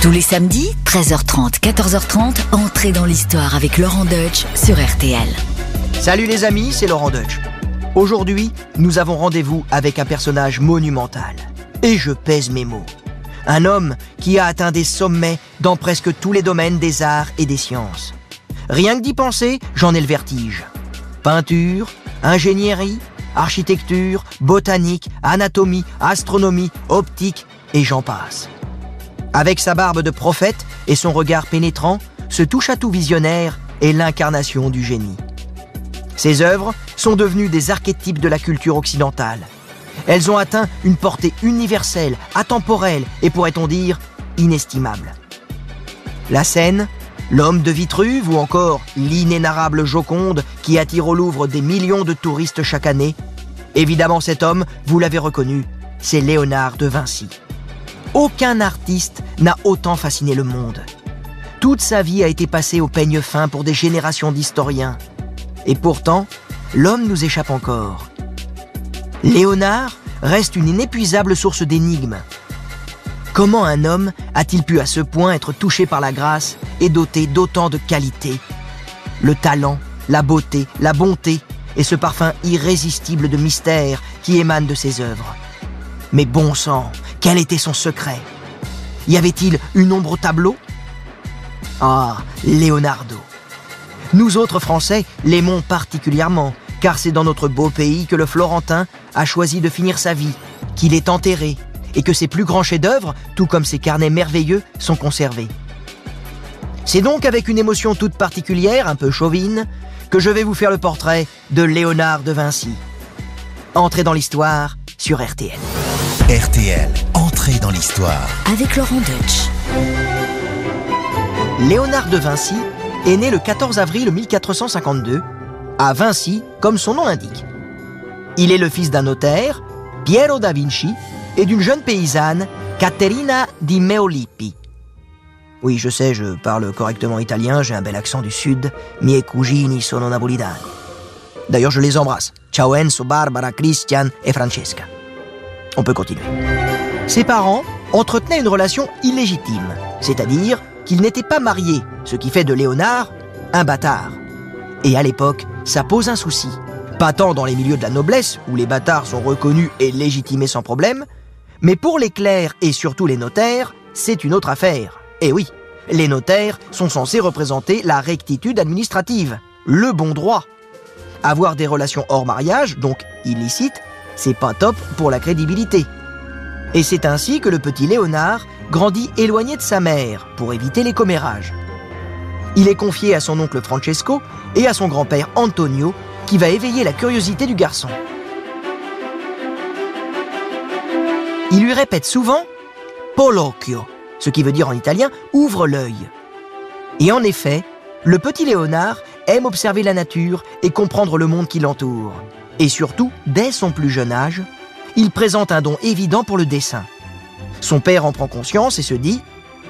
Tous les samedis, 13h30, 14h30, entrez dans l'histoire avec Laurent Deutsch sur RTL. Salut les amis, c'est Laurent Deutsch. Aujourd'hui, nous avons rendez-vous avec un personnage monumental. Et je pèse mes mots. Un homme qui a atteint des sommets dans presque tous les domaines des arts et des sciences. Rien que d'y penser, j'en ai le vertige. Peinture, ingénierie, architecture, botanique, anatomie, astronomie, optique, et j'en passe. Avec sa barbe de prophète et son regard pénétrant, ce touche-à-tout visionnaire est l'incarnation du génie. Ses œuvres sont devenues des archétypes de la culture occidentale. Elles ont atteint une portée universelle, atemporelle et pourrait-on dire inestimable. La scène, l'homme de Vitruve ou encore l'inénarrable Joconde qui attire au Louvre des millions de touristes chaque année, évidemment cet homme, vous l'avez reconnu, c'est Léonard de Vinci. Aucun artiste n'a autant fasciné le monde. Toute sa vie a été passée au peigne fin pour des générations d'historiens. Et pourtant, l'homme nous échappe encore. Léonard reste une inépuisable source d'énigmes. Comment un homme a-t-il pu à ce point être touché par la grâce et doté d'autant de qualités Le talent, la beauté, la bonté et ce parfum irrésistible de mystère qui émane de ses œuvres. Mais bon sang, quel était son secret? Y avait-il une ombre au tableau? Ah, Leonardo. Nous autres Français l'aimons particulièrement, car c'est dans notre beau pays que le Florentin a choisi de finir sa vie, qu'il est enterré, et que ses plus grands chefs-d'œuvre, tout comme ses carnets merveilleux, sont conservés. C'est donc avec une émotion toute particulière, un peu chauvine, que je vais vous faire le portrait de Léonard de Vinci. Entrez dans l'histoire sur RTL. RTL, dans l'histoire. Avec Laurent Deutsch. Léonard de Vinci est né le 14 avril 1452 à Vinci, comme son nom l'indique. Il est le fils d'un notaire, Piero da Vinci, et d'une jeune paysanne, Caterina di Meolippi. Oui, je sais, je parle correctement italien, j'ai un bel accent du sud. Mie cugini sono napolitani. D'ailleurs, je les embrasse. Ciao Enzo, Barbara, Christian et Francesca. On peut continuer. Ses parents entretenaient une relation illégitime, c'est-à-dire qu'ils n'étaient pas mariés, ce qui fait de Léonard un bâtard. Et à l'époque, ça pose un souci. Pas tant dans les milieux de la noblesse, où les bâtards sont reconnus et légitimés sans problème, mais pour les clercs et surtout les notaires, c'est une autre affaire. Et oui, les notaires sont censés représenter la rectitude administrative, le bon droit. Avoir des relations hors mariage, donc illicites, c'est pas top pour la crédibilité. Et c'est ainsi que le petit Léonard grandit éloigné de sa mère pour éviter les commérages. Il est confié à son oncle Francesco et à son grand-père Antonio qui va éveiller la curiosité du garçon. Il lui répète souvent Polocchio, ce qui veut dire en italien ouvre l'œil. Et en effet, le petit Léonard aime observer la nature et comprendre le monde qui l'entoure. Et surtout, dès son plus jeune âge, il présente un don évident pour le dessin. Son père en prend conscience et se dit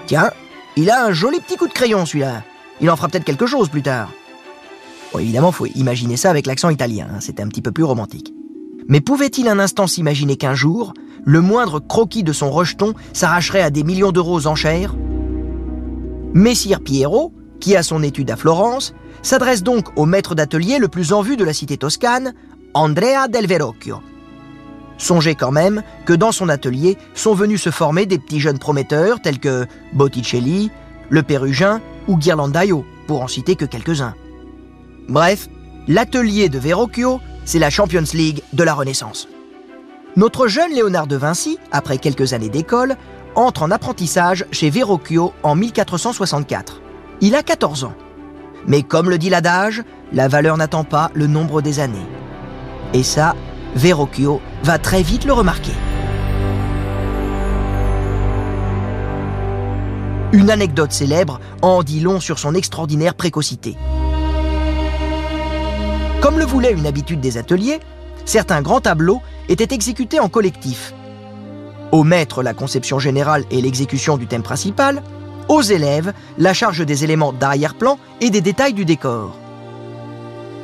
Tiens, il a un joli petit coup de crayon celui-là. Il en fera peut-être quelque chose plus tard. Bon, évidemment, faut imaginer ça avec l'accent italien, hein, c'est un petit peu plus romantique. Mais pouvait-il un instant s'imaginer qu'un jour, le moindre croquis de son rejeton s'arracherait à des millions d'euros aux enchères Messire Piero, qui a son étude à Florence, s'adresse donc au maître d'atelier le plus en vue de la cité toscane, Andrea del Verrocchio. Songez quand même que dans son atelier sont venus se former des petits jeunes prometteurs tels que Botticelli, le Pérugin ou Ghirlandaio, pour en citer que quelques-uns. Bref, l'atelier de Verrocchio, c'est la Champions League de la Renaissance. Notre jeune Léonard de Vinci, après quelques années d'école, entre en apprentissage chez Verrocchio en 1464. Il a 14 ans. Mais comme le dit l'adage, la valeur n'attend pas le nombre des années. Et ça, Verrocchio va très vite le remarquer. Une anecdote célèbre en dit long sur son extraordinaire précocité. Comme le voulait une habitude des ateliers, certains grands tableaux étaient exécutés en collectif. Au maître la conception générale et l'exécution du thème principal, aux élèves la charge des éléments d'arrière-plan et des détails du décor.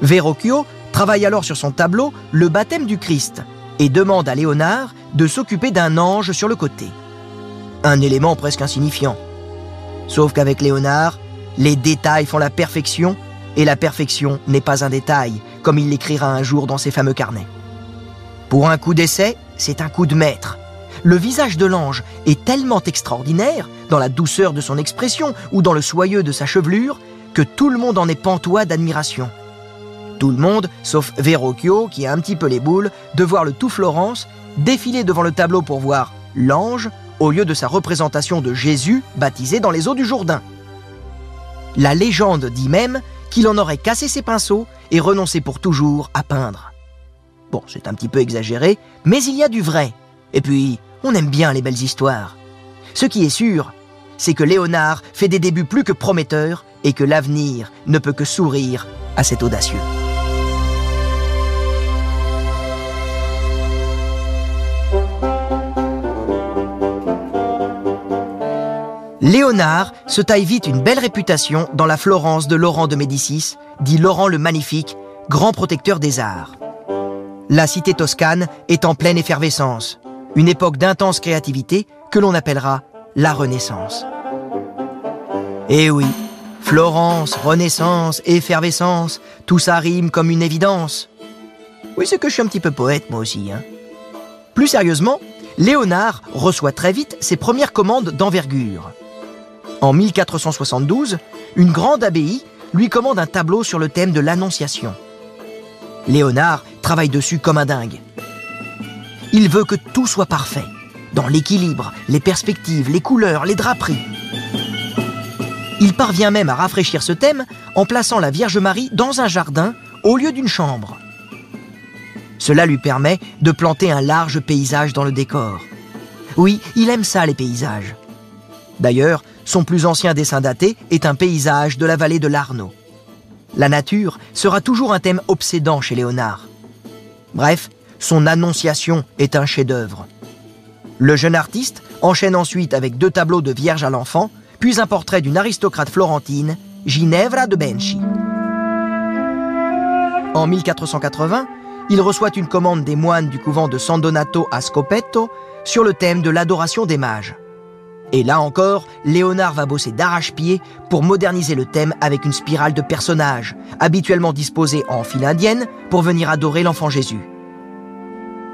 Verrocchio travaille alors sur son tableau Le baptême du Christ et demande à Léonard de s'occuper d'un ange sur le côté. Un élément presque insignifiant. Sauf qu'avec Léonard, les détails font la perfection, et la perfection n'est pas un détail, comme il l'écrira un jour dans ses fameux carnets. Pour un coup d'essai, c'est un coup de maître. Le visage de l'ange est tellement extraordinaire, dans la douceur de son expression ou dans le soyeux de sa chevelure, que tout le monde en est pantois d'admiration. Tout le monde, sauf Verrocchio, qui a un petit peu les boules, de voir le tout Florence défiler devant le tableau pour voir l'ange au lieu de sa représentation de Jésus baptisé dans les eaux du Jourdain. La légende dit même qu'il en aurait cassé ses pinceaux et renoncé pour toujours à peindre. Bon, c'est un petit peu exagéré, mais il y a du vrai. Et puis, on aime bien les belles histoires. Ce qui est sûr, c'est que Léonard fait des débuts plus que prometteurs et que l'avenir ne peut que sourire à cet audacieux. Léonard se taille vite une belle réputation dans la Florence de Laurent de Médicis, dit Laurent le Magnifique, grand protecteur des arts. La cité toscane est en pleine effervescence, une époque d'intense créativité que l'on appellera la Renaissance. Eh oui, Florence, Renaissance, effervescence, tout ça rime comme une évidence. Oui, c'est que je suis un petit peu poète moi aussi. Hein. Plus sérieusement, Léonard reçoit très vite ses premières commandes d'envergure. En 1472, une grande abbaye lui commande un tableau sur le thème de l'Annonciation. Léonard travaille dessus comme un dingue. Il veut que tout soit parfait, dans l'équilibre, les perspectives, les couleurs, les draperies. Il parvient même à rafraîchir ce thème en plaçant la Vierge Marie dans un jardin au lieu d'une chambre. Cela lui permet de planter un large paysage dans le décor. Oui, il aime ça les paysages. D'ailleurs, son plus ancien dessin daté est un paysage de la vallée de l'Arno. La nature sera toujours un thème obsédant chez Léonard. Bref, son Annonciation est un chef-d'œuvre. Le jeune artiste enchaîne ensuite avec deux tableaux de Vierge à l'enfant, puis un portrait d'une aristocrate florentine, Ginevra de Benci. En 1480, il reçoit une commande des moines du couvent de San Donato à Scopetto sur le thème de l'adoration des mages. Et là encore, Léonard va bosser d'arrache-pied pour moderniser le thème avec une spirale de personnages, habituellement disposés en file indienne pour venir adorer l'enfant Jésus.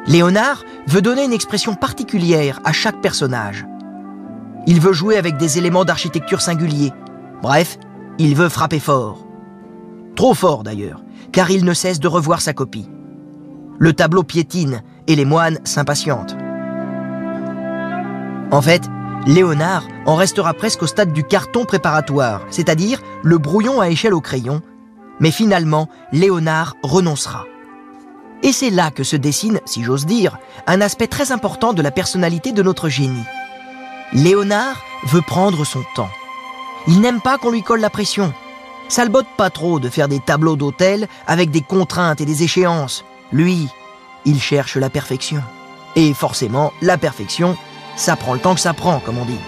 Léonard veut donner une expression particulière à chaque personnage. Il veut jouer avec des éléments d'architecture singuliers. Bref, il veut frapper fort. Trop fort d'ailleurs, car il ne cesse de revoir sa copie. Le tableau piétine et les moines s'impatientent. En fait, Léonard en restera presque au stade du carton préparatoire, c'est-à-dire le brouillon à échelle au crayon, mais finalement, Léonard renoncera. Et c'est là que se dessine, si j'ose dire, un aspect très important de la personnalité de notre génie. Léonard veut prendre son temps. Il n'aime pas qu'on lui colle la pression. Ça le botte pas trop de faire des tableaux d'hôtel avec des contraintes et des échéances. Lui, il cherche la perfection. Et forcément, la perfection, ça prend le temps que ça prend, comme on dit.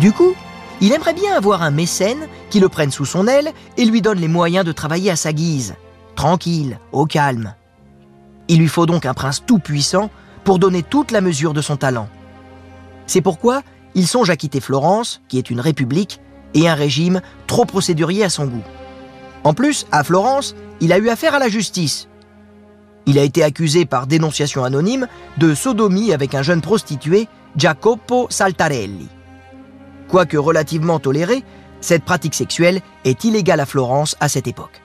Du coup, il aimerait bien avoir un mécène qui le prenne sous son aile et lui donne les moyens de travailler à sa guise, tranquille, au calme. Il lui faut donc un prince tout-puissant pour donner toute la mesure de son talent. C'est pourquoi il songe à quitter Florence, qui est une république, et un régime trop procédurier à son goût. En plus, à Florence, il a eu affaire à la justice. Il a été accusé par dénonciation anonyme de sodomie avec un jeune prostitué Jacopo Saltarelli. Quoique relativement tolérée, cette pratique sexuelle est illégale à Florence à cette époque.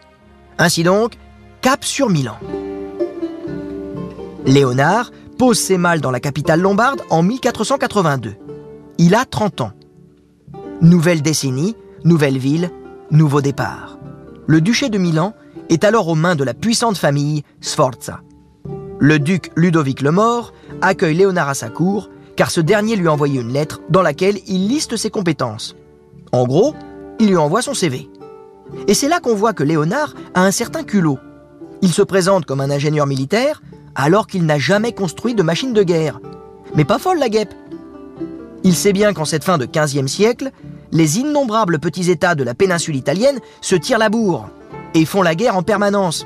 Ainsi donc, cap sur Milan. Léonard pose ses malles dans la capitale lombarde en 1482. Il a 30 ans. Nouvelle décennie, nouvelle ville, nouveau départ. Le duché de Milan est alors aux mains de la puissante famille Sforza. Le duc Ludovic le Mort accueille Léonard à sa cour car ce dernier lui a envoyé une lettre dans laquelle il liste ses compétences. En gros, il lui envoie son CV. Et c'est là qu'on voit que Léonard a un certain culot. Il se présente comme un ingénieur militaire alors qu'il n'a jamais construit de machine de guerre. Mais pas folle la guêpe. Il sait bien qu'en cette fin de 15e siècle, les innombrables petits États de la péninsule italienne se tirent la bourre et font la guerre en permanence.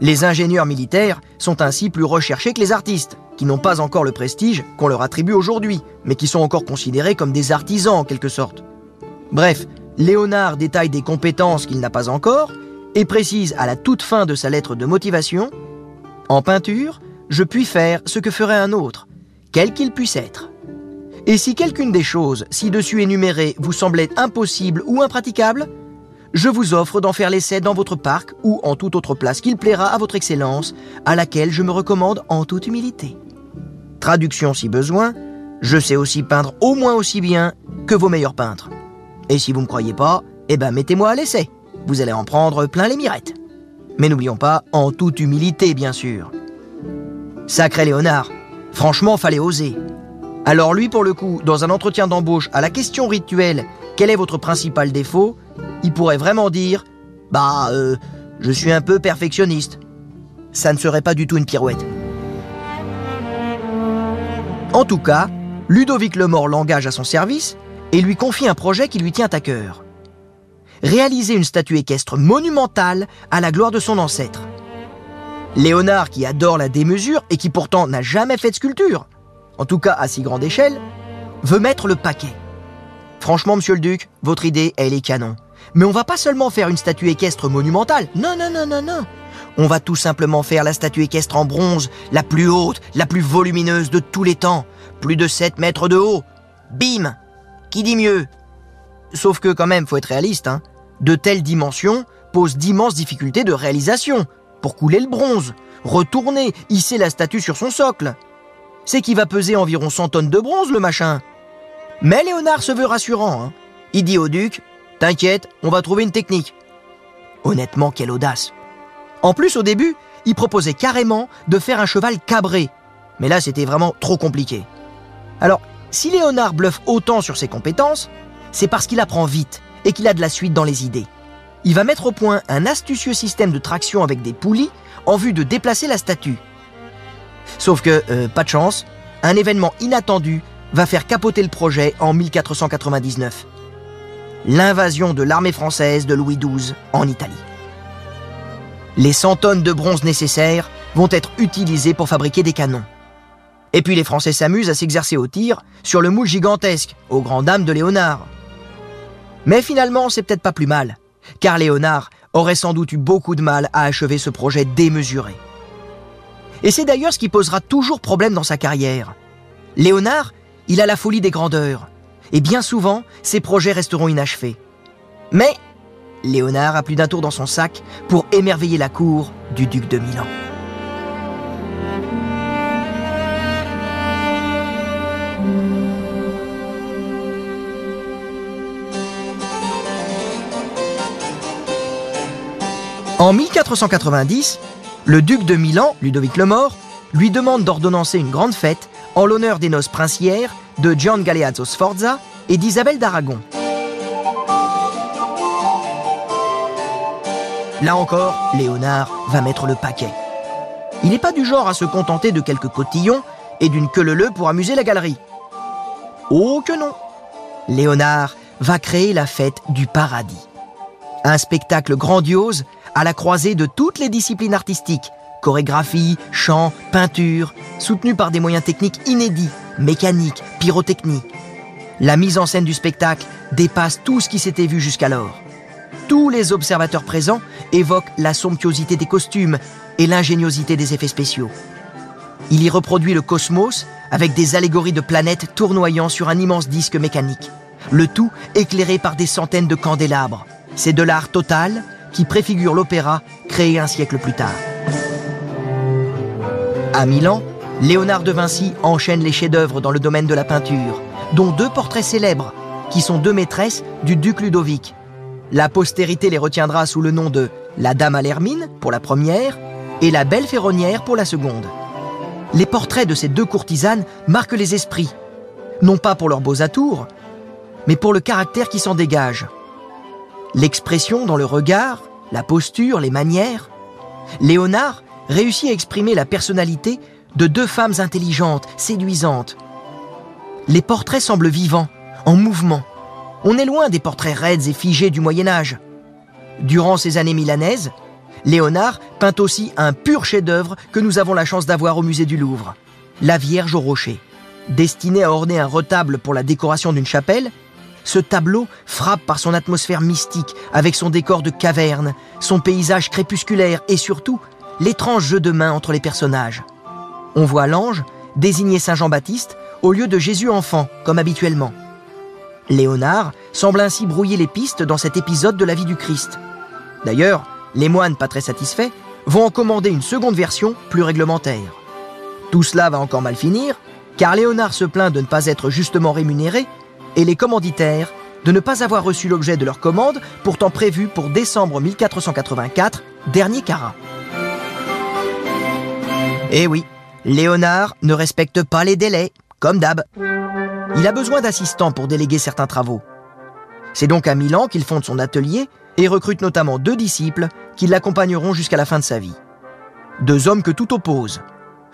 Les ingénieurs militaires sont ainsi plus recherchés que les artistes qui n'ont pas encore le prestige qu'on leur attribue aujourd'hui, mais qui sont encore considérés comme des artisans en quelque sorte. Bref, Léonard détaille des compétences qu'il n'a pas encore et précise à la toute fin de sa lettre de motivation En peinture, je puis faire ce que ferait un autre, quel qu'il puisse être. Et si quelqu'une des choses ci-dessus énumérées vous semblait impossible ou impraticable, je vous offre d'en faire l'essai dans votre parc ou en toute autre place qu'il plaira à votre excellence, à laquelle je me recommande en toute humilité. Traduction si besoin, je sais aussi peindre au moins aussi bien que vos meilleurs peintres. Et si vous ne me croyez pas, eh ben mettez-moi à l'essai. Vous allez en prendre plein les mirettes. Mais n'oublions pas, en toute humilité bien sûr. Sacré Léonard, franchement fallait oser. Alors lui pour le coup, dans un entretien d'embauche à la question rituelle quel est votre principal défaut? Il pourrait vraiment dire Bah, euh, je suis un peu perfectionniste. Ça ne serait pas du tout une pirouette. En tout cas, Ludovic Lemort l'engage à son service et lui confie un projet qui lui tient à cœur. Réaliser une statue équestre monumentale à la gloire de son ancêtre. Léonard, qui adore la démesure et qui pourtant n'a jamais fait de sculpture, en tout cas à si grande échelle, veut mettre le paquet. Franchement, monsieur le duc, votre idée, elle est canon. Mais on va pas seulement faire une statue équestre monumentale. Non, non, non, non, non. On va tout simplement faire la statue équestre en bronze, la plus haute, la plus volumineuse de tous les temps. Plus de 7 mètres de haut. Bim Qui dit mieux? Sauf que quand même, faut être réaliste, hein. De telles dimensions posent d'immenses difficultés de réalisation. Pour couler le bronze, retourner, hisser la statue sur son socle. C'est qu'il va peser environ 100 tonnes de bronze, le machin? Mais Léonard se veut rassurant. Hein. Il dit au duc T'inquiète, on va trouver une technique. Honnêtement, quelle audace. En plus, au début, il proposait carrément de faire un cheval cabré. Mais là, c'était vraiment trop compliqué. Alors, si Léonard bluffe autant sur ses compétences, c'est parce qu'il apprend vite et qu'il a de la suite dans les idées. Il va mettre au point un astucieux système de traction avec des poulies en vue de déplacer la statue. Sauf que, euh, pas de chance, un événement inattendu va faire capoter le projet en 1499. L'invasion de l'armée française de Louis XII en Italie. Les 100 tonnes de bronze nécessaires vont être utilisées pour fabriquer des canons. Et puis les Français s'amusent à s'exercer au tir sur le moule gigantesque, aux grandes dames de Léonard. Mais finalement, c'est peut-être pas plus mal, car Léonard aurait sans doute eu beaucoup de mal à achever ce projet démesuré. Et c'est d'ailleurs ce qui posera toujours problème dans sa carrière. Léonard il a la folie des grandeurs, et bien souvent, ses projets resteront inachevés. Mais Léonard a plus d'un tour dans son sac pour émerveiller la cour du duc de Milan. En 1490, le duc de Milan, Ludovic le Mort, lui demande d'ordonnancer une grande fête en l'honneur des noces princières de Gian Galeazzo Sforza et d'Isabelle d'Aragon. Là encore, Léonard va mettre le paquet. Il n'est pas du genre à se contenter de quelques cotillons et d'une queue pour amuser la galerie. Oh que non Léonard va créer la fête du paradis. Un spectacle grandiose à la croisée de toutes les disciplines artistiques, chorégraphie, chant, peinture, soutenu par des moyens techniques inédits, mécanique, pyrotechnie. La mise en scène du spectacle dépasse tout ce qui s'était vu jusqu'alors. Tous les observateurs présents évoquent la somptuosité des costumes et l'ingéniosité des effets spéciaux. Il y reproduit le cosmos avec des allégories de planètes tournoyant sur un immense disque mécanique. Le tout éclairé par des centaines de candélabres. C'est de l'art total qui préfigure l'opéra créé un siècle plus tard. À Milan, Léonard de Vinci enchaîne les chefs-d'œuvre dans le domaine de la peinture, dont deux portraits célèbres, qui sont deux maîtresses du duc Ludovic. La postérité les retiendra sous le nom de la Dame à l'Hermine pour la première et la Belle Ferronnière pour la seconde. Les portraits de ces deux courtisanes marquent les esprits, non pas pour leurs beaux atours, mais pour le caractère qui s'en dégage. L'expression dans le regard, la posture, les manières. Léonard réussit à exprimer la personnalité de deux femmes intelligentes, séduisantes. Les portraits semblent vivants, en mouvement. On est loin des portraits raides et figés du Moyen Âge. Durant ces années milanaises, Léonard peint aussi un pur chef-d'œuvre que nous avons la chance d'avoir au musée du Louvre, la Vierge au rocher. Destinée à orner un retable pour la décoration d'une chapelle, ce tableau frappe par son atmosphère mystique, avec son décor de caverne, son paysage crépusculaire et surtout l'étrange jeu de main entre les personnages. On voit l'ange désigner Saint Jean-Baptiste au lieu de Jésus enfant, comme habituellement. Léonard semble ainsi brouiller les pistes dans cet épisode de la vie du Christ. D'ailleurs, les moines, pas très satisfaits, vont en commander une seconde version plus réglementaire. Tout cela va encore mal finir, car Léonard se plaint de ne pas être justement rémunéré et les commanditaires de ne pas avoir reçu l'objet de leur commande, pourtant prévu pour décembre 1484, dernier carat. Eh oui, Léonard ne respecte pas les délais, comme d'hab. Il a besoin d'assistants pour déléguer certains travaux. C'est donc à Milan qu'il fonde son atelier et recrute notamment deux disciples qui l'accompagneront jusqu'à la fin de sa vie. Deux hommes que tout oppose.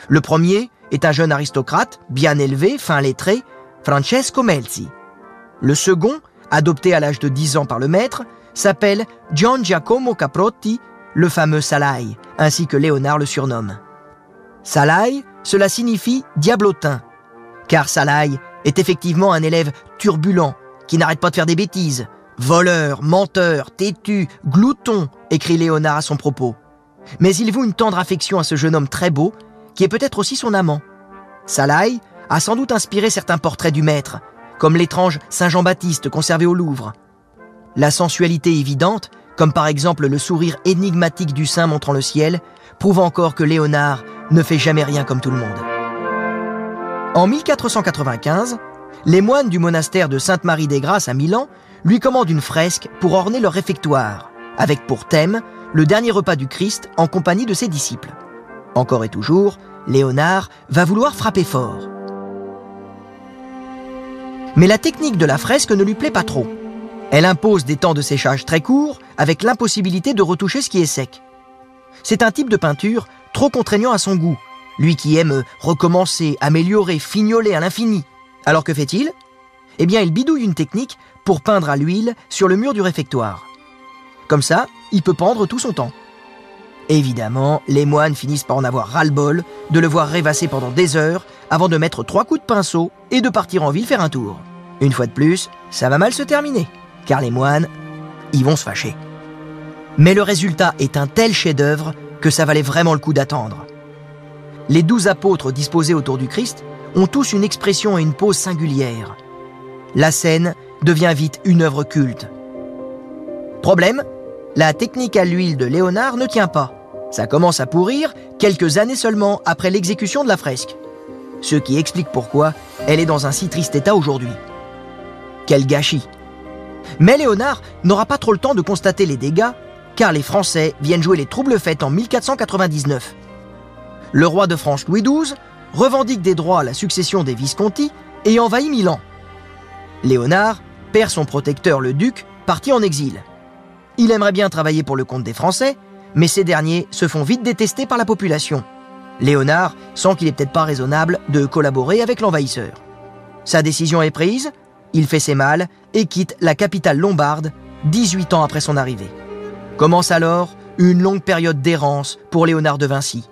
Le premier est un jeune aristocrate, bien élevé, fin lettré, Francesco Melzi. Le second, adopté à l'âge de 10 ans par le maître, s'appelle Gian Giacomo Caprotti, le fameux Salai, ainsi que Léonard le surnomme. Salai, cela signifie diablotin, car Salai est effectivement un élève turbulent qui n'arrête pas de faire des bêtises. Voleur, menteur, têtu, glouton, écrit Léonard à son propos. Mais il voue une tendre affection à ce jeune homme très beau, qui est peut-être aussi son amant. Salai a sans doute inspiré certains portraits du maître, comme l'étrange Saint Jean-Baptiste conservé au Louvre. La sensualité évidente, comme par exemple le sourire énigmatique du saint montrant le ciel, prouve encore que Léonard ne fait jamais rien comme tout le monde. En 1495, les moines du monastère de Sainte-Marie des Grâces à Milan lui commandent une fresque pour orner leur réfectoire, avec pour thème le dernier repas du Christ en compagnie de ses disciples. Encore et toujours, Léonard va vouloir frapper fort. Mais la technique de la fresque ne lui plaît pas trop. Elle impose des temps de séchage très courts, avec l'impossibilité de retoucher ce qui est sec. C'est un type de peinture trop contraignant à son goût, lui qui aime recommencer, améliorer, fignoler à l'infini. Alors que fait-il? Eh bien, il bidouille une technique pour peindre à l'huile sur le mur du réfectoire. Comme ça, il peut pendre tout son temps. Évidemment, les moines finissent par en avoir ras-le-bol de le voir rêvasser pendant des heures avant de mettre trois coups de pinceau et de partir en ville faire un tour. Une fois de plus, ça va mal se terminer, car les moines, ils vont se fâcher. Mais le résultat est un tel chef-d'œuvre que ça valait vraiment le coup d'attendre. Les douze apôtres disposés autour du Christ ont tous une expression et une pose singulière. La scène devient vite une œuvre culte. Problème, la technique à l'huile de Léonard ne tient pas. Ça commence à pourrir quelques années seulement après l'exécution de la fresque. Ce qui explique pourquoi elle est dans un si triste état aujourd'hui. Quel gâchis Mais Léonard n'aura pas trop le temps de constater les dégâts, car les Français viennent jouer les troubles fêtes en 1499. Le roi de France Louis XII revendique des droits à la succession des Visconti et envahit Milan. Léonard perd son protecteur le duc, parti en exil. Il aimerait bien travailler pour le compte des Français, mais ces derniers se font vite détester par la population. Léonard sent qu'il est peut-être pas raisonnable de collaborer avec l'envahisseur. Sa décision est prise, il fait ses malles et quitte la capitale lombarde 18 ans après son arrivée. Commence alors une longue période d'errance pour Léonard de Vinci.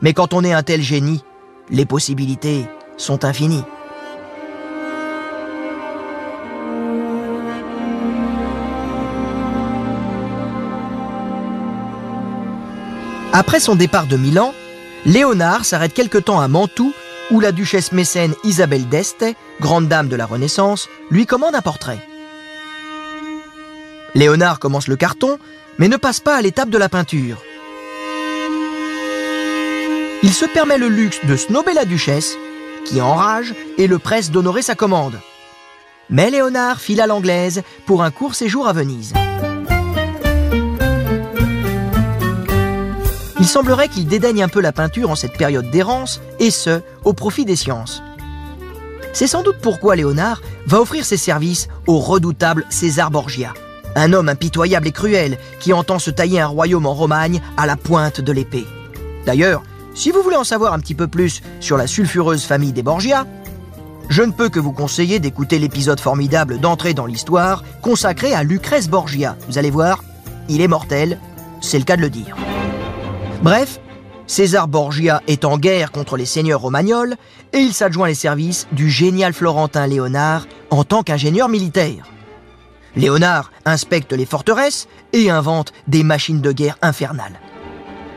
Mais quand on est un tel génie, les possibilités sont infinies. Après son départ de Milan, Léonard s'arrête quelque temps à Mantoue où la duchesse mécène Isabelle d'Este, grande dame de la Renaissance, lui commande un portrait. Léonard commence le carton, mais ne passe pas à l'étape de la peinture. Il se permet le luxe de snober la duchesse, qui enrage et le presse d'honorer sa commande. Mais Léonard file à l'anglaise pour un court séjour à Venise. Il semblerait qu'il dédaigne un peu la peinture en cette période d'errance, et ce, au profit des sciences. C'est sans doute pourquoi Léonard va offrir ses services au redoutable César Borgia, un homme impitoyable et cruel qui entend se tailler un royaume en Romagne à la pointe de l'épée. D'ailleurs, si vous voulez en savoir un petit peu plus sur la sulfureuse famille des Borgia, je ne peux que vous conseiller d'écouter l'épisode formidable d'entrée dans l'histoire consacré à Lucrèce Borgia. Vous allez voir, il est mortel, c'est le cas de le dire. Bref, César Borgia est en guerre contre les seigneurs romagnols et il s'adjoint les services du génial Florentin Léonard en tant qu'ingénieur militaire. Léonard inspecte les forteresses et invente des machines de guerre infernales.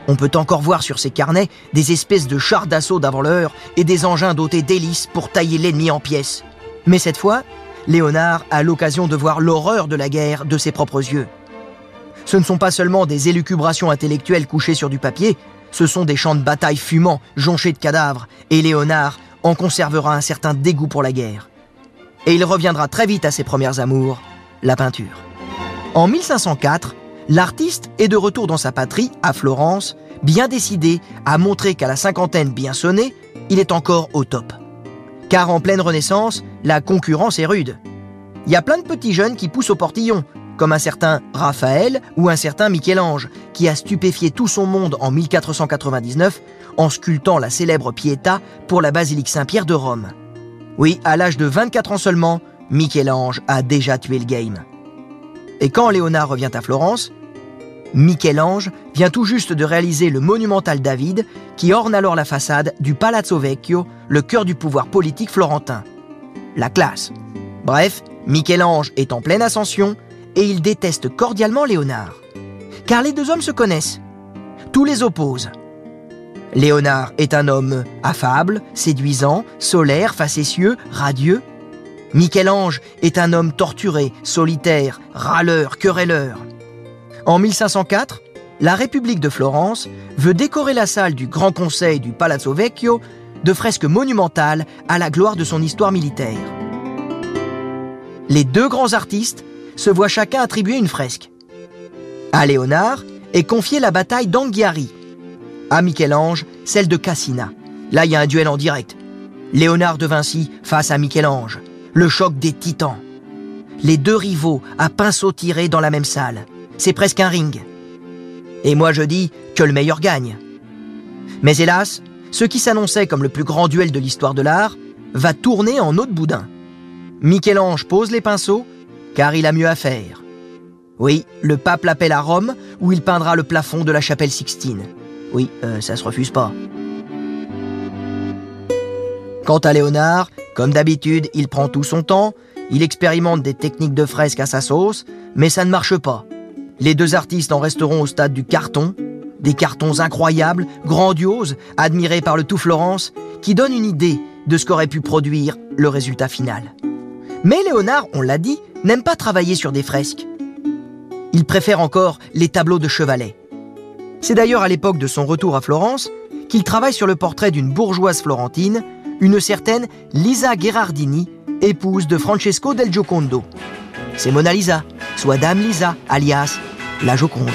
On peut encore voir sur ses carnets des espèces de chars d'assaut d'avant l'heure et des engins dotés d'hélices pour tailler l'ennemi en pièces. Mais cette fois, Léonard a l'occasion de voir l'horreur de la guerre de ses propres yeux. Ce ne sont pas seulement des élucubrations intellectuelles couchées sur du papier, ce sont des champs de bataille fumants, jonchés de cadavres, et Léonard en conservera un certain dégoût pour la guerre. Et il reviendra très vite à ses premières amours, la peinture. En 1504, l'artiste est de retour dans sa patrie, à Florence, bien décidé à montrer qu'à la cinquantaine bien sonnée, il est encore au top. Car en pleine Renaissance, la concurrence est rude. Il y a plein de petits jeunes qui poussent au portillon, comme un certain Raphaël ou un certain Michel-Ange, qui a stupéfié tout son monde en 1499 en sculptant la célèbre Pietà pour la basilique Saint-Pierre de Rome. Oui, à l'âge de 24 ans seulement, Michel-Ange a déjà tué le game. Et quand Léonard revient à Florence, Michel-Ange vient tout juste de réaliser le monumental David qui orne alors la façade du Palazzo Vecchio, le cœur du pouvoir politique florentin. La classe. Bref, Michel-Ange est en pleine ascension et il déteste cordialement Léonard. Car les deux hommes se connaissent. Tout les oppose. Léonard est un homme affable, séduisant, solaire, facétieux, radieux. Michel-Ange est un homme torturé, solitaire, râleur, querelleur. En 1504, la République de Florence veut décorer la salle du Grand Conseil du Palazzo Vecchio de fresques monumentales à la gloire de son histoire militaire. Les deux grands artistes se voient chacun attribuer une fresque. À Léonard est confiée la bataille d'Anghiari. À Michel-Ange, celle de Cassina. Là, il y a un duel en direct. Léonard de Vinci face à Michel-Ange. Le choc des titans. Les deux rivaux à pinceau tiré dans la même salle. C'est presque un ring. Et moi je dis que le meilleur gagne. Mais hélas, ce qui s'annonçait comme le plus grand duel de l'histoire de l'art va tourner en eau boudin. Michel-Ange pose les pinceaux car il a mieux à faire. Oui, le pape l'appelle à Rome, où il peindra le plafond de la chapelle Sixtine. Oui, euh, ça se refuse pas. Quant à Léonard, comme d'habitude, il prend tout son temps, il expérimente des techniques de fresque à sa sauce, mais ça ne marche pas. Les deux artistes en resteront au stade du carton, des cartons incroyables, grandioses, admirés par le tout Florence, qui donnent une idée de ce qu'aurait pu produire le résultat final. Mais Léonard, on l'a dit, n'aime pas travailler sur des fresques. Il préfère encore les tableaux de chevalet. C'est d'ailleurs à l'époque de son retour à Florence qu'il travaille sur le portrait d'une bourgeoise florentine, une certaine Lisa Gherardini, épouse de Francesco del Giocondo. C'est Mona Lisa, soit Dame Lisa, alias la Joconde.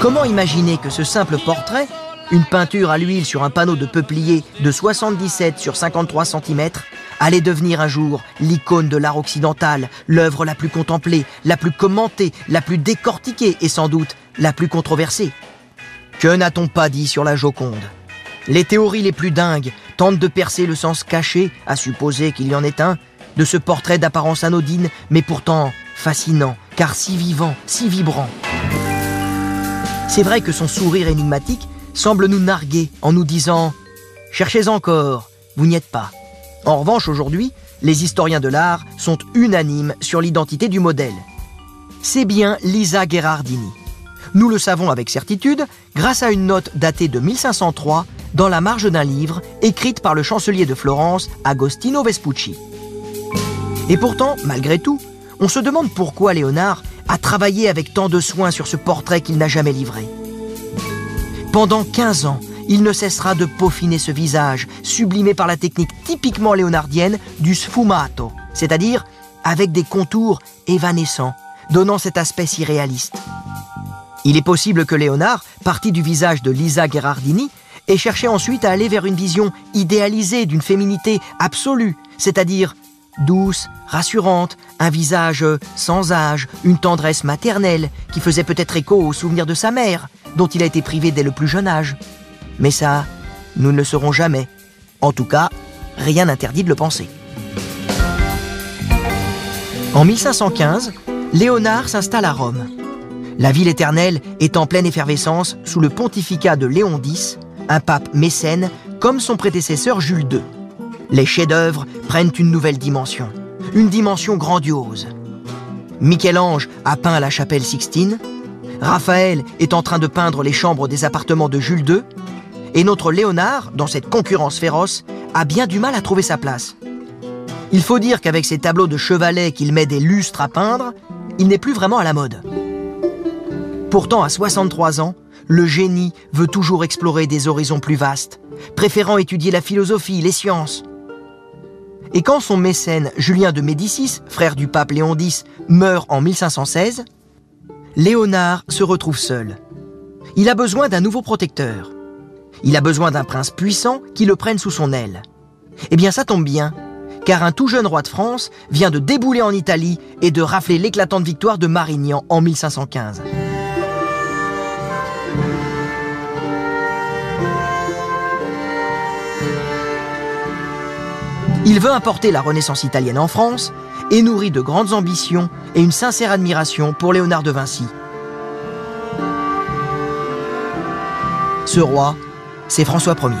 Comment imaginer que ce simple portrait une peinture à l'huile sur un panneau de peuplier de 77 sur 53 cm allait devenir un jour l'icône de l'art occidental, l'œuvre la plus contemplée, la plus commentée, la plus décortiquée et sans doute la plus controversée? Que n'a-t-on pas dit sur la Joconde? Les théories les plus dingues tentent de percer le sens caché, à supposer qu'il y en ait un, de ce portrait d'apparence anodine, mais pourtant fascinant, car si vivant, si vibrant. C'est vrai que son sourire énigmatique semble nous narguer en nous disant ⁇ Cherchez encore, vous n'y êtes pas ⁇ En revanche, aujourd'hui, les historiens de l'art sont unanimes sur l'identité du modèle. C'est bien Lisa Gherardini. Nous le savons avec certitude grâce à une note datée de 1503 dans la marge d'un livre écrite par le chancelier de Florence, Agostino Vespucci. Et pourtant, malgré tout, on se demande pourquoi Léonard a travaillé avec tant de soin sur ce portrait qu'il n'a jamais livré. Pendant 15 ans, il ne cessera de peaufiner ce visage, sublimé par la technique typiquement léonardienne du sfumato, c'est-à-dire avec des contours évanescents, donnant cet aspect si réaliste. Il est possible que Léonard, parti du visage de Lisa Gherardini, ait cherché ensuite à aller vers une vision idéalisée d'une féminité absolue, c'est-à-dire douce, rassurante, un visage sans âge, une tendresse maternelle qui faisait peut-être écho aux souvenirs de sa mère, dont il a été privé dès le plus jeune âge. Mais ça, nous ne le saurons jamais. En tout cas, rien n'interdit de le penser. En 1515, Léonard s'installe à Rome. La ville éternelle est en pleine effervescence sous le pontificat de Léon X, un pape mécène comme son prédécesseur Jules II. Les chefs-d'œuvre prennent une nouvelle dimension, une dimension grandiose. Michel-Ange a peint la chapelle Sixtine, Raphaël est en train de peindre les chambres des appartements de Jules II, et notre Léonard, dans cette concurrence féroce, a bien du mal à trouver sa place. Il faut dire qu'avec ses tableaux de chevalet qu'il met des lustres à peindre, il n'est plus vraiment à la mode. Pourtant, à 63 ans, le génie veut toujours explorer des horizons plus vastes, préférant étudier la philosophie, les sciences. Et quand son mécène Julien de Médicis, frère du pape Léon X, meurt en 1516, Léonard se retrouve seul. Il a besoin d'un nouveau protecteur. Il a besoin d'un prince puissant qui le prenne sous son aile. Eh bien ça tombe bien, car un tout jeune roi de France vient de débouler en Italie et de rafler l'éclatante victoire de Marignan en 1515. Il veut importer la Renaissance italienne en France et nourrit de grandes ambitions et une sincère admiration pour Léonard de Vinci. Ce roi, c'est François Ier.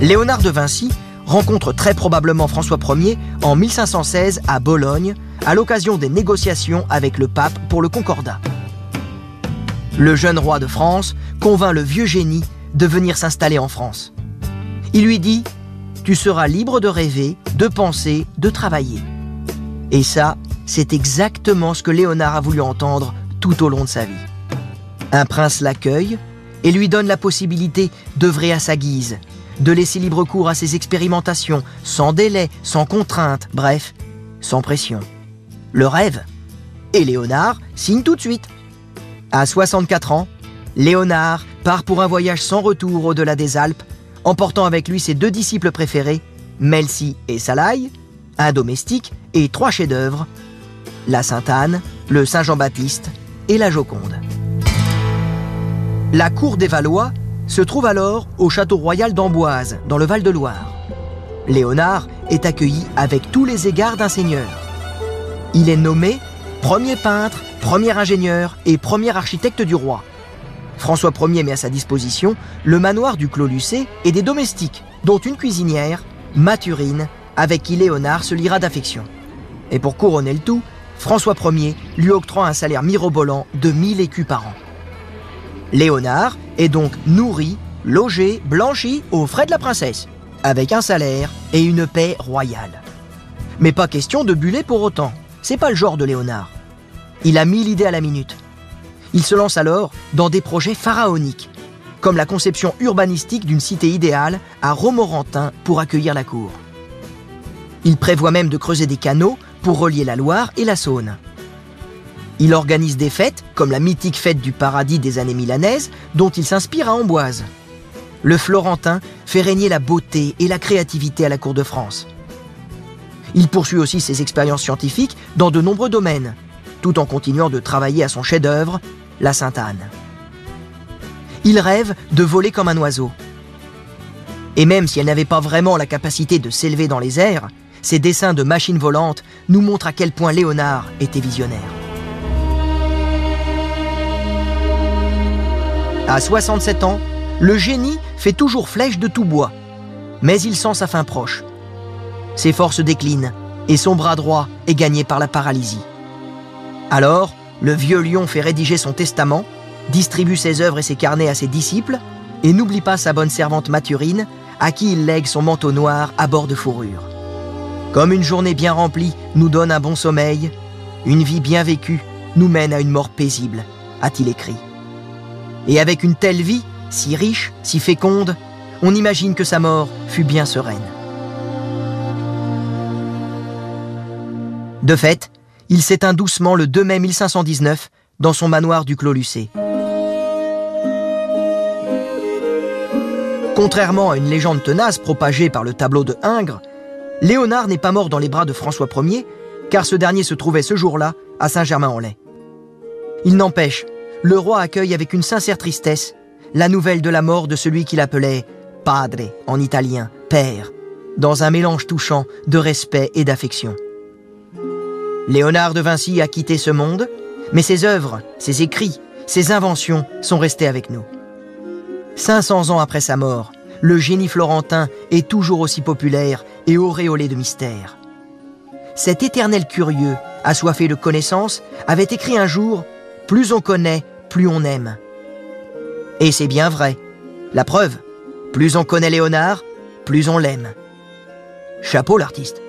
Léonard de Vinci rencontre très probablement François Ier en 1516 à Bologne, à l'occasion des négociations avec le pape pour le Concordat. Le jeune roi de France convainc le vieux génie de venir s'installer en France. Il lui dit Tu seras libre de rêver, de penser, de travailler. Et ça, c'est exactement ce que Léonard a voulu entendre tout au long de sa vie. Un prince l'accueille et lui donne la possibilité d'œuvrer à sa guise, de laisser libre cours à ses expérimentations, sans délai, sans contrainte, bref, sans pression. Le rêve. Et Léonard signe tout de suite. À 64 ans, Léonard part pour un voyage sans retour au-delà des Alpes, emportant avec lui ses deux disciples préférés, Melcy et Salaï, un domestique et trois chefs-d'œuvre, la Sainte-Anne, le Saint-Jean-Baptiste et la Joconde. La cour des Valois se trouve alors au château royal d'Amboise, dans le Val-de-Loire. Léonard est accueilli avec tous les égards d'un seigneur. Il est nommé premier peintre, premier ingénieur et premier architecte du roi. François Ier met à sa disposition le manoir du Clos Lucé et des domestiques, dont une cuisinière, Mathurine, avec qui Léonard se liera d'affection. Et pour couronner le tout, François Ier lui octroie un salaire mirobolant de 1000 écus par an. Léonard est donc nourri, logé, blanchi aux frais de la princesse, avec un salaire et une paix royale. Mais pas question de buller pour autant. C'est pas le genre de Léonard. Il a mille idées à la minute. Il se lance alors dans des projets pharaoniques, comme la conception urbanistique d'une cité idéale à Romorantin pour accueillir la cour. Il prévoit même de creuser des canaux pour relier la Loire et la Saône. Il organise des fêtes, comme la mythique fête du paradis des années milanaises, dont il s'inspire à Amboise. Le Florentin fait régner la beauté et la créativité à la cour de France. Il poursuit aussi ses expériences scientifiques dans de nombreux domaines, tout en continuant de travailler à son chef-d'œuvre, la Sainte-Anne. Il rêve de voler comme un oiseau. Et même si elle n'avait pas vraiment la capacité de s'élever dans les airs, ses dessins de machines volantes nous montrent à quel point Léonard était visionnaire. À 67 ans, le génie fait toujours flèche de tout bois, mais il sent sa fin proche. Ses forces déclinent et son bras droit est gagné par la paralysie. Alors, le vieux lion fait rédiger son testament, distribue ses œuvres et ses carnets à ses disciples et n'oublie pas sa bonne servante Mathurine, à qui il lègue son manteau noir à bord de fourrure. Comme une journée bien remplie nous donne un bon sommeil, une vie bien vécue nous mène à une mort paisible, a-t-il écrit. Et avec une telle vie, si riche, si féconde, on imagine que sa mort fut bien sereine. De fait, il s'éteint doucement le 2 mai 1519 dans son manoir du Clos Lucé. Contrairement à une légende tenace propagée par le tableau de Ingres, Léonard n'est pas mort dans les bras de François Ier, car ce dernier se trouvait ce jour-là à Saint-Germain-en-Laye. Il n'empêche, le roi accueille avec une sincère tristesse la nouvelle de la mort de celui qu'il appelait padre en italien, père, dans un mélange touchant de respect et d'affection. Léonard de Vinci a quitté ce monde, mais ses œuvres, ses écrits, ses inventions sont restés avec nous. 500 ans après sa mort, le génie florentin est toujours aussi populaire et auréolé de mystère. Cet éternel curieux, assoiffé de connaissances, avait écrit un jour Plus on connaît, plus on aime. Et c'est bien vrai. La preuve, plus on connaît Léonard, plus on l'aime. Chapeau l'artiste.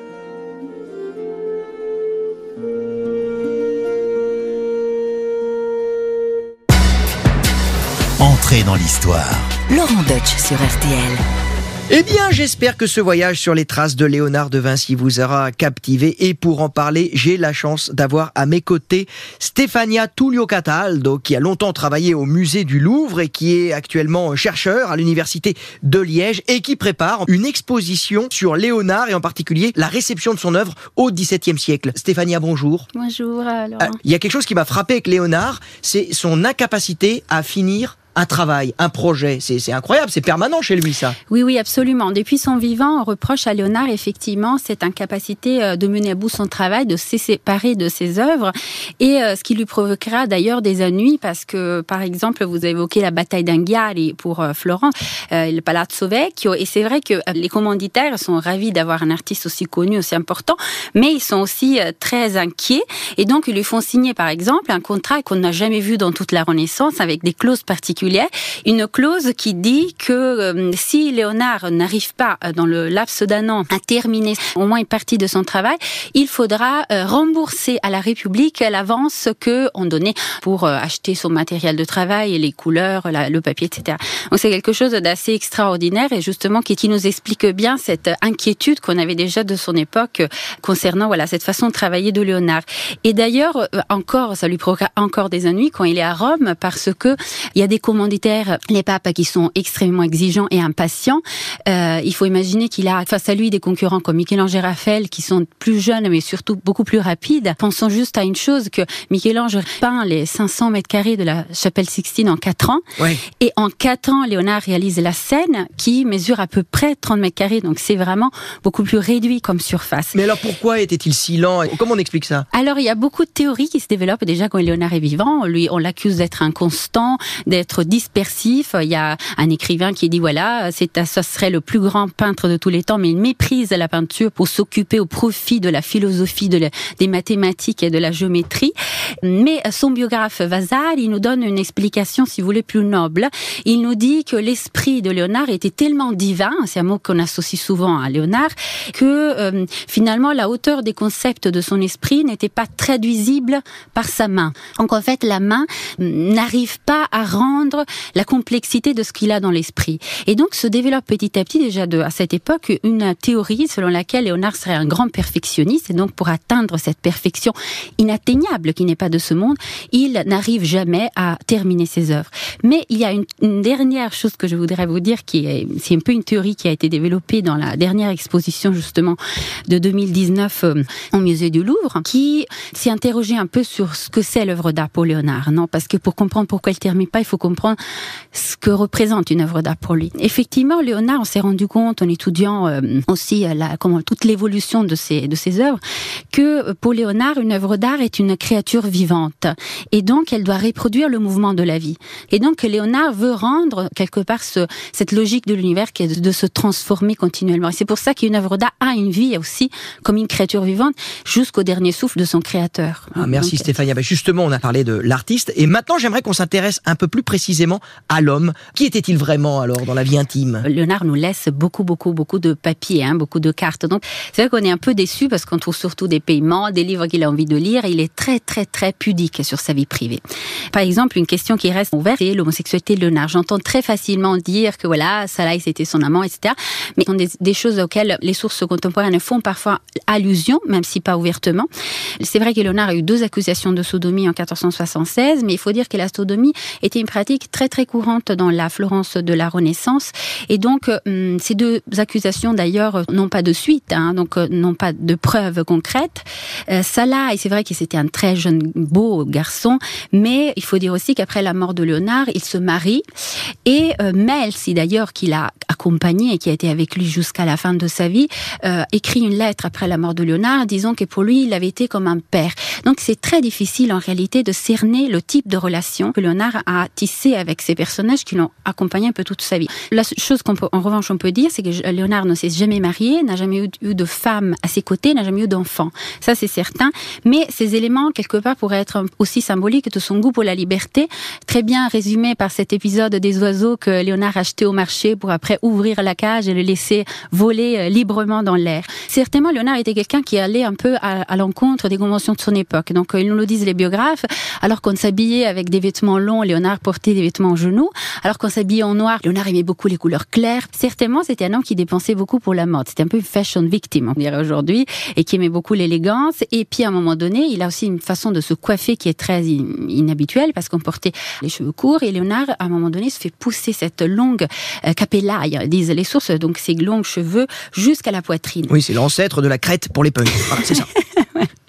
Dans l'histoire. Laurent Deutsch sur RTL. Eh bien, j'espère que ce voyage sur les traces de Léonard de Vinci vous aura captivé. Et pour en parler, j'ai la chance d'avoir à mes côtés Stefania Tullio Cataldo, qui a longtemps travaillé au musée du Louvre et qui est actuellement chercheur à l'université de Liège et qui prépare une exposition sur Léonard et en particulier la réception de son œuvre au XVIIe siècle. Stéphania, bonjour. Bonjour, Laurent. Euh, Il y a quelque chose qui m'a frappé avec Léonard, c'est son incapacité à finir un travail, un projet. C'est incroyable, c'est permanent chez lui ça. Oui, oui, absolument. Depuis son vivant, on reproche à Léonard effectivement cette incapacité euh, de mener à bout son travail, de se séparer de ses œuvres, et euh, ce qui lui provoquera d'ailleurs des ennuis, parce que par exemple, vous évoqué la bataille d'Anghiari pour euh, Florence, euh, le Palazzo Vecchio, et c'est vrai que les commanditaires sont ravis d'avoir un artiste aussi connu, aussi important, mais ils sont aussi très inquiets, et donc ils lui font signer par exemple un contrat qu'on n'a jamais vu dans toute la Renaissance, avec des clauses particulières, une clause qui dit que euh, si Léonard n'arrive pas euh, dans le laps d'un an à terminer au moins une partie de son travail, il faudra euh, rembourser à la République l'avance que on donnait pour acheter son matériel de travail, les couleurs, le papier, etc. Donc c'est quelque chose d'assez extraordinaire et justement qui, qui nous explique bien cette inquiétude qu'on avait déjà de son époque concernant voilà cette façon de travailler de Léonard. Et d'ailleurs encore, ça lui provoque encore des ennuis quand il est à Rome parce que il y a des les papes qui sont extrêmement exigeants et impatients. Euh, il faut imaginer qu'il a face à lui des concurrents comme Michel-Ange et Raphaël qui sont plus jeunes mais surtout beaucoup plus rapides. Pensons juste à une chose que Michel-Ange peint les 500 mètres carrés de la chapelle Sixtine en 4 ans. Ouais. Et en 4 ans, Léonard réalise la scène qui mesure à peu près 30 mètres carrés. Donc c'est vraiment beaucoup plus réduit comme surface. Mais alors pourquoi était-il si lent Comment on explique ça? Alors, il y a beaucoup de théories qui se développent déjà quand Léonard est vivant. Lui, on l'accuse d'être inconstant, d'être dispersif. Il y a un écrivain qui dit voilà, c'est ça serait le plus grand peintre de tous les temps, mais il méprise la peinture pour s'occuper au profit de la philosophie, de des mathématiques et de la géométrie. Mais son biographe Vasari il nous donne une explication, si vous voulez, plus noble. Il nous dit que l'esprit de Léonard était tellement divin, c'est un mot qu'on associe souvent à Léonard, que euh, finalement la hauteur des concepts de son esprit n'était pas traduisible par sa main. Donc en fait, la main n'arrive pas à rendre la complexité de ce qu'il a dans l'esprit. Et donc se développe petit à petit déjà à cette époque une théorie selon laquelle Léonard serait un grand perfectionniste et donc pour atteindre cette perfection inatteignable qui n'est pas de ce monde, il n'arrive jamais à terminer ses œuvres. Mais il y a une, dernière chose que je voudrais vous dire qui est, c'est un peu une théorie qui a été développée dans la dernière exposition justement de 2019 euh, au musée du Louvre, qui s'est interrogé un peu sur ce que c'est l'œuvre d'art Léonard, non Parce que pour comprendre pourquoi il termine pas, il faut comprendre ce que représente une œuvre d'art pour lui. Effectivement, Léonard, on s'est rendu compte en étudiant euh, aussi euh, la, comment, toute l'évolution de ses, de ses œuvres, que euh, pour Léonard, une œuvre d'art est une créature vivante. Et donc, elle doit reproduire le mouvement de la vie. Et donc, Léonard veut rendre quelque part ce, cette logique de l'univers qui est de, de se transformer continuellement. Et c'est pour ça qu'une œuvre d'art a une vie aussi comme une créature vivante jusqu'au dernier souffle de son créateur. Ah, merci Donc, Stéphania. Ben, justement, on a parlé de l'artiste et maintenant j'aimerais qu'on s'intéresse un peu plus précisément à l'homme. Qui était-il vraiment alors dans la vie intime? Léonard nous laisse beaucoup, beaucoup, beaucoup de papiers, hein, beaucoup de cartes. Donc, c'est vrai qu'on est un peu déçu parce qu'on trouve surtout des paiements, des livres qu'il a envie de lire. Il est très, très, très pudique sur sa vie privée. Par exemple, une question qui reste ouverte, c'est l'homosexualité de Léonard. J'entends très facilement dire que voilà, Salah, c'était son amant, etc. Mais ce sont des, des choses auxquelles les sources contemporaines font parfois allusion, même si pas ouvertement. C'est vrai que Léonard a eu deux accusations de sodomie en 1476, mais il faut dire que la sodomie était une pratique très très courante dans la Florence de la Renaissance. Et donc, euh, ces deux accusations d'ailleurs n'ont pas de suite, hein, donc euh, n'ont pas de preuves concrètes. Euh, Salah, et c'est vrai que c'était un très jeune beau garçon, mais il faut dire aussi qu'après la mort de Léonard, il se marie et euh, Melzi d'ailleurs qui l'a accompagné et qui a été avec lui jusqu'à la fin de sa vie, euh, écrit une lettre après la mort de Léonard disant que pour lui il avait été comme un père. Donc c'est très difficile en réalité de cerner le type de relation que Léonard a tissé avec ces personnages qui l'ont accompagné un peu toute sa vie. La chose qu'on peut, en revanche, on peut dire, c'est que Léonard ne s'est jamais marié, n'a jamais eu de femme à ses côtés, n'a jamais eu d'enfant. Ça, c'est certain. Mais ces éléments, quelque part, pourraient être aussi symboliques de son goût pour la liberté, très bien résumé par cet épisode des oiseaux que Léonard a acheté au marché pour après ouvrir la cage et le laisser voler euh, librement dans l'air. Certainement, Léonard était quelqu'un qui allait un peu à, l'encontre des conventions de son époque. Donc, euh, ils nous le disent les biographes, alors qu'on s'habillait avec des vêtements longs, Léonard portait des vêtements en genoux, alors qu'on s'habillait en noir, Léonard aimait beaucoup les couleurs claires. Certainement, c'était un homme qui dépensait beaucoup pour la mode. C'était un peu une fashion victime, on dirait aujourd'hui, et qui aimait beaucoup l'élégance. Et puis, à un moment donné, il a aussi une façon de se coiffer qui est très inhabituelle parce qu'on portait les cheveux courts et Léonard, à un moment donné, se fait pousser cette longue euh, capellaille, disent les sources, donc ces longs cheveux jusqu'à la poitrine. Oui, c'est l'ancêtre de la crête pour les punks. c'est ça.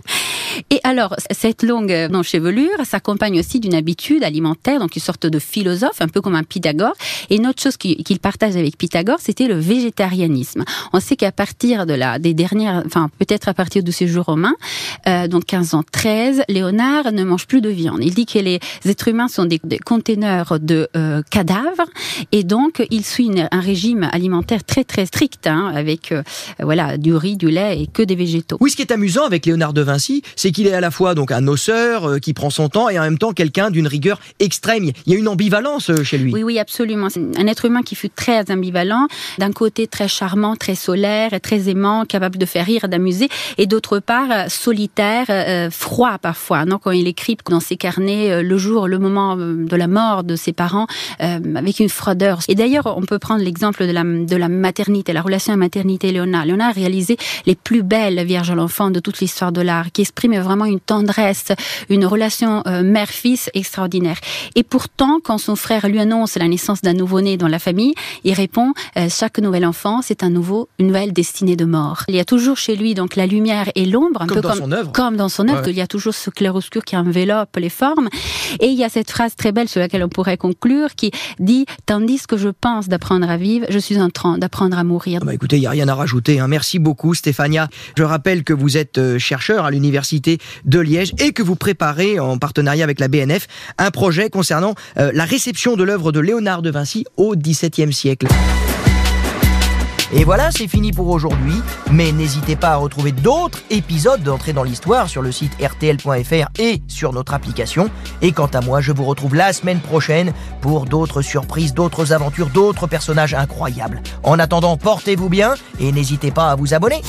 Et alors, cette longue non chevelure s'accompagne aussi d'une habitude alimentaire, donc une sorte de philosophe, un peu comme un Pythagore. Et une autre chose qu'il partage avec Pythagore, c'était le végétarianisme. On sait qu'à partir de la, des dernières, enfin peut-être à partir de ses jours romains, euh, donc 15 ans 13, Léonard ne mange plus de viande. Il dit que les êtres humains sont des, conteneurs de euh, cadavres et donc il suit un régime alimentaire très très strict, hein, avec euh, voilà du riz, du lait et que des végétaux. Oui, ce qui est amusant avec Léonard de Vinci, c'est qu'il est à la fois donc un osseur euh, qui prend son temps et en même temps quelqu'un d'une rigueur extrême. Il y a une ambivalence euh, chez lui. Oui, oui, absolument. Un être humain qui fut très ambivalent. D'un côté très charmant, très solaire, très aimant, capable de faire rire, d'amuser, et d'autre part euh, solitaire, froid parfois. Non, quand il écrit dans ses carnets le jour, le moment de la mort de ses parents, avec une froideur. Et d'ailleurs, on peut prendre l'exemple de la, de la maternité, la relation à maternité-Léonard. Léonard a réalisé les plus belles Vierges à l'enfant de toute l'histoire de l'art, qui expriment vraiment une tendresse, une relation euh, mère-fils extraordinaire. Et pourtant, quand son frère lui annonce la naissance d'un nouveau-né dans la famille, il répond euh, chaque nouvel enfant, c'est un nouveau, une nouvelle destinée de mort. Il y a toujours chez lui donc la lumière et l'ombre, un comme peu dans comme, son œuvre. comme dans son œuvre. Il y a toujours ce clair-obscur qui enveloppe les formes. Et il y a cette phrase très belle sur laquelle on pourrait conclure qui dit tandis que je pense d'apprendre à vivre, je suis en train d'apprendre à mourir. Ah bah écoutez, il n'y a rien à rajouter. Hein. Merci beaucoup, Stéphania. Je rappelle que vous êtes euh, chercheur à de Liège et que vous préparez en partenariat avec la BNF un projet concernant euh, la réception de l'œuvre de Léonard de Vinci au XVIIe siècle. Et voilà, c'est fini pour aujourd'hui. Mais n'hésitez pas à retrouver d'autres épisodes d'entrée dans l'histoire sur le site rtl.fr et sur notre application. Et quant à moi, je vous retrouve la semaine prochaine pour d'autres surprises, d'autres aventures, d'autres personnages incroyables. En attendant, portez-vous bien et n'hésitez pas à vous abonner.